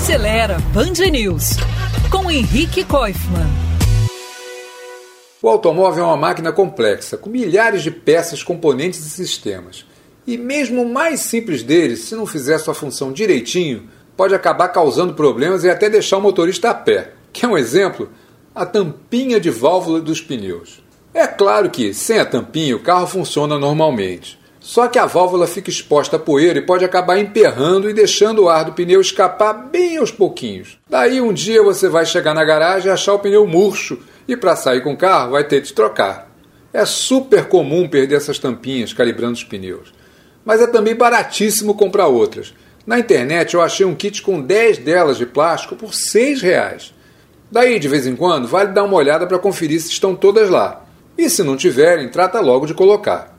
Acelera Band News com Henrique Koifman. O automóvel é uma máquina complexa, com milhares de peças, componentes e sistemas. E mesmo o mais simples deles, se não fizer sua função direitinho, pode acabar causando problemas e até deixar o motorista a pé. Quer um exemplo? A tampinha de válvula dos pneus. É claro que, sem a tampinha, o carro funciona normalmente. Só que a válvula fica exposta à poeira e pode acabar emperrando e deixando o ar do pneu escapar bem aos pouquinhos. Daí um dia você vai chegar na garagem e achar o pneu murcho e para sair com o carro vai ter de trocar. É super comum perder essas tampinhas calibrando os pneus. Mas é também baratíssimo comprar outras. Na internet eu achei um kit com 10 delas de plástico por 6 reais. Daí, de vez em quando, vale dar uma olhada para conferir se estão todas lá. E se não tiverem, trata logo de colocar.